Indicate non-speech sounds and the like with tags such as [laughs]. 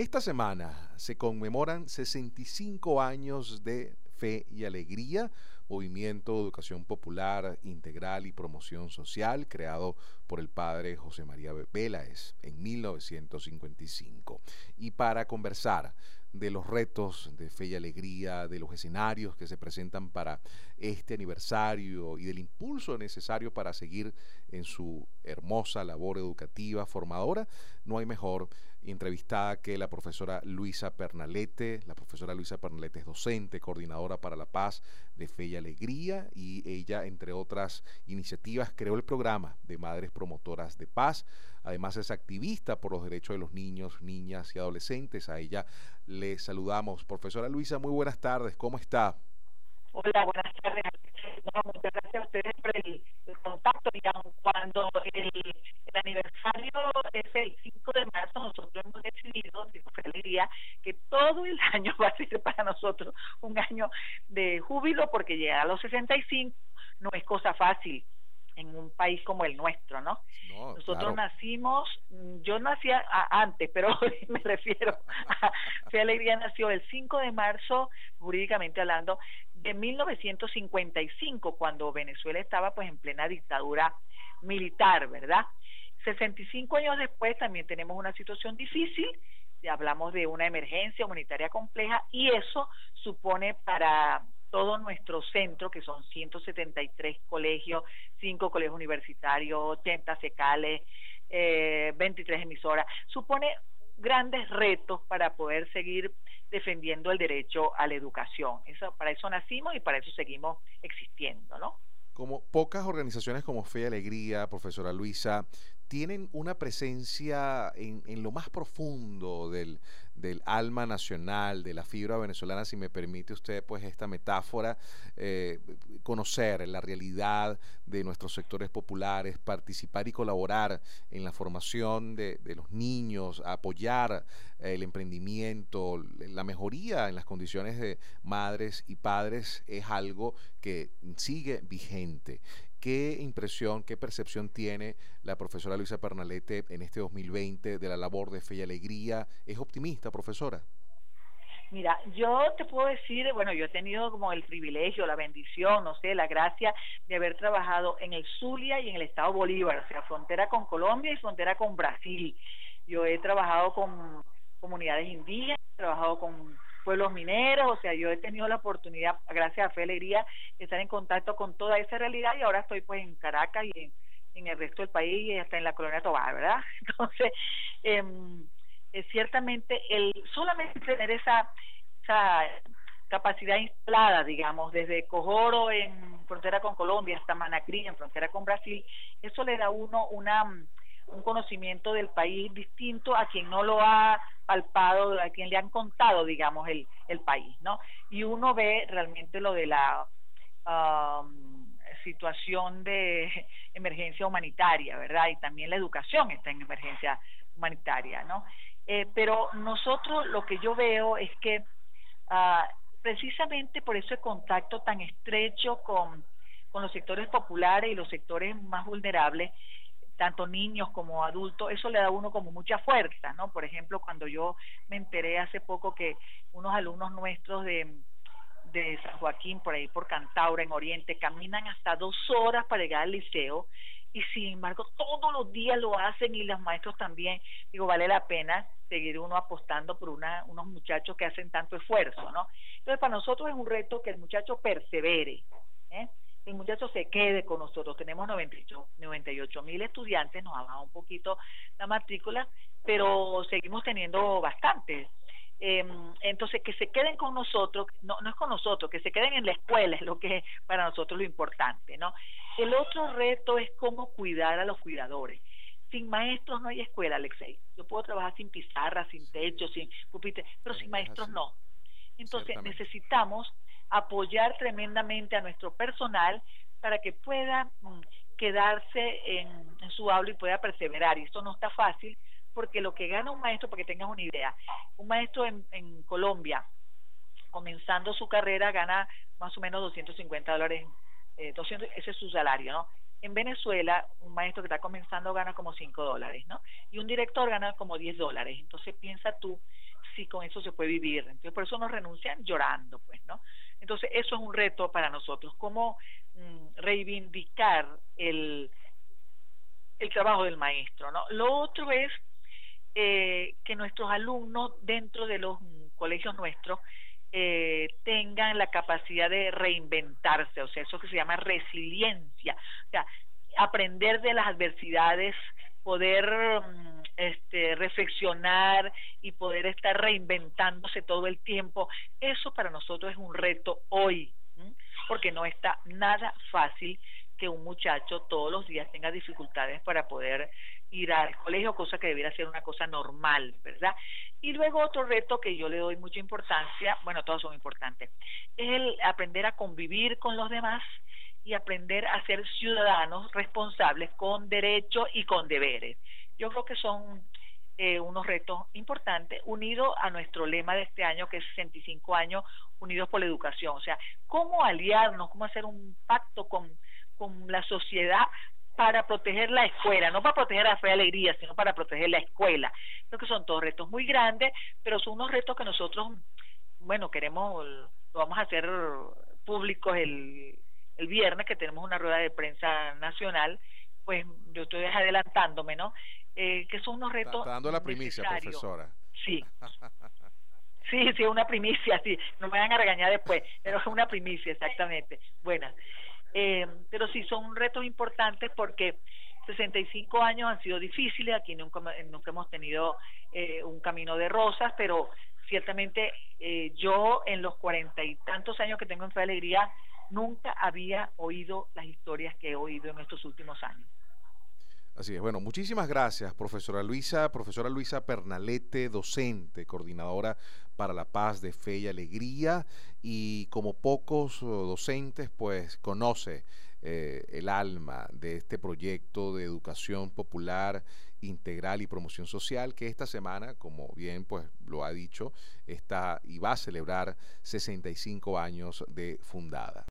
Esta semana se conmemoran 65 años de fe y alegría, movimiento de educación popular integral y promoción social creado por el padre José María Velaes en 1955. Y para conversar de los retos de fe y alegría, de los escenarios que se presentan para este aniversario y del impulso necesario para seguir en su hermosa labor educativa formadora, no hay mejor entrevistada que la profesora Luisa Pernalete. La profesora Luisa Pernalete es docente, coordinadora para la paz de Fe y Alegría y ella, entre otras iniciativas, creó el programa de Madres Promotoras de Paz. Además es activista por los derechos de los niños, niñas y adolescentes. A ella le saludamos. Profesora Luisa, muy buenas tardes. ¿Cómo está? Hola, buenas tardes. muchas gracias a ustedes por el, contacto. Digamos, cuando el, aniversario es el 5 de marzo, nosotros hemos decidido, diría, que todo el [laughs] año va a ser para nosotros un año de júbilo porque llegar a los 65 no es cosa fácil en un país como el nuestro, ¿no? Nosotros nacimos, mm, yo nací antes, pero [laughs] me refiero a Fe Alegría nació el 5 de marzo, jurídicamente hablando, de 1955, cuando Venezuela estaba pues en plena dictadura militar, ¿verdad? 65 años después también tenemos una situación difícil, hablamos de una emergencia humanitaria compleja y eso supone para todo nuestro centro, que son 173 colegios, 5 colegios universitarios, 80 secales, eh, 23 emisoras, supone grandes retos para poder seguir defendiendo el derecho a la educación. Eso, para eso nacimos y para eso seguimos existiendo, ¿no? Como pocas organizaciones como Fe y Alegría, profesora Luisa, tienen una presencia en, lo más profundo del, alma nacional, de la fibra venezolana, si me permite usted pues esta metáfora, eh, conocer la realidad de nuestros sectores populares, participar y colaborar en la formación de los niños, apoyar el emprendimiento, la mejoría en las condiciones de madres y padres es algo que sigue vigente. ¿Qué impresión, qué percepción tiene la profesora Luisa Pernalete en este 2020 de la labor de Fe y Alegría? ¿Es optimista, profesora? Mira, yo te puedo decir, bueno, yo he tenido como el privilegio, la bendición, no sé, la gracia de haber trabajado en el Zulia y en el Estado Bolívar, o sea, frontera con Colombia y frontera con Brasil. Yo he trabajado con comunidades indígenas, he trabajado con pueblos mineros, o sea, yo he tenido la oportunidad, gracias a Fe Alegría, de estar en contacto con toda esa realidad y ahora estoy pues en Caracas y en, el resto del país y hasta en la colonia Tobar, ¿verdad? [laughs] Entonces, eh, ciertamente el solamente tener esa, esa capacidad instalada, digamos, desde Cojoro en frontera con Colombia hasta Manacrí en frontera con Brasil, eso le da a uno una un conocimiento del país distinto a quien no lo ha palpado, a quien le han contado, digamos, el, el país, ¿no? Y uno ve realmente lo de la situación de [laughs] emergencia humanitaria, ¿verdad? Y también la educación está en emergencia humanitaria, ¿no? Eh, pero nosotros lo que yo veo es que uh, precisamente por ese contacto tan estrecho con, con los sectores populares y los sectores más vulnerables, tanto niños como adultos, eso le da a uno como mucha fuerza, ¿no? Por ejemplo, cuando yo me enteré hace poco que unos alumnos nuestros de, de San Joaquín, por ahí por Cantaura, en Oriente, caminan hasta dos horas para llegar al liceo y sin embargo todos los días lo hacen y los maestros también, digo, vale la pena seguir uno apostando por una, unos muchachos que hacen tanto esfuerzo, ¿no? Entonces para nosotros es un reto que el muchacho persevere, ¿eh? El muchacho se quede con nosotros. Tenemos 98 mil estudiantes, nos ha bajado un poquito la matrícula, pero seguimos teniendo bastantes. Em, entonces, que se queden con nosotros, no, no es con nosotros, que se queden en la escuela es lo que es para nosotros lo importante, ¿no? El otro reto es cómo cuidar a los cuidadores. Sin maestros no hay escuela, Alexei. Yo puedo trabajar sin pizarra, sin techo, sin pupitre, pero sin maestros no. Entonces necesitamos apoyar tremendamente a nuestro personal para que pueda mm, quedarse en, su aula y pueda perseverar. Y esto no está fácil porque lo que gana un maestro, para que tengas una idea, un maestro en, Colombia, comenzando su carrera, gana más o menos 250 dólares, eh, 200, ese es su salario, ¿no? En Venezuela, un maestro que está comenzando gana como 5 dólares, ¿no? Y un director gana como 10 dólares. Entonces piensa tú si con eso se puede vivir. Entonces, por eso nos renuncian llorando, pues, ¿no? Entonces, eso es un reto para nosotros, cómo mm, reivindicar el, el trabajo del maestro, ¿no? Lo otro es eh, que nuestros alumnos dentro de los colegios nuestros eh, tengan la capacidad de reinventarse, o sea, eso que se llama resiliencia, o sea, aprender de las adversidades, poder mm, este, reflexionar y poder estar reinventándose todo el tiempo, eso para nosotros es un reto hoy, porque no está nada fácil que un muchacho todos los días tenga dificultades para poder ir al colegio, cosa que debiera ser una cosa normal, ¿verdad? Y luego otro reto que yo le doy mucha importancia, bueno, todos son importantes, es el aprender a convivir con los demás y aprender a ser ciudadanos responsables con derechos y con deberes. Yo creo que son eh, unos retos importantes, unidos a nuestro lema de este año, que es 65 años unidos por la educación. O sea, cómo aliarnos, cómo hacer un pacto con, con la sociedad para proteger la escuela, no para proteger la fe y alegría, sino para proteger la escuela. Creo que son todos retos muy grandes, pero son unos retos que nosotros, bueno, queremos, lo vamos a hacer públicos el, el viernes, que tenemos una rueda de prensa nacional, pues yo estoy adelantándome, ¿no? Eh, que son unos retos. Está dando la primicia, profesora. Sí. [laughs] Sí, sí, una primicia, sí. No me van a regañar después, pero es una primicia, exactamente. Buenas. Eh, pero sí son retos importantes porque 65 años han sido difíciles, aquí nunca, nunca hemos tenido eh, un camino de rosas, pero ciertamente eh, yo en los cuarenta y tantos años que tengo en Fe Alegría nunca había oído las historias que he oído en estos últimos años. Así es. Bueno, muchísimas gracias, profesora Luisa, profesora Luisa Pernalete, docente, coordinadora para la paz de fe y alegría, y como pocos oh, docentes, pues conoce eh, el alma de este proyecto de educación popular integral y promoción social que esta semana, como bien pues lo ha dicho, está y va a celebrar 65 años de fundada.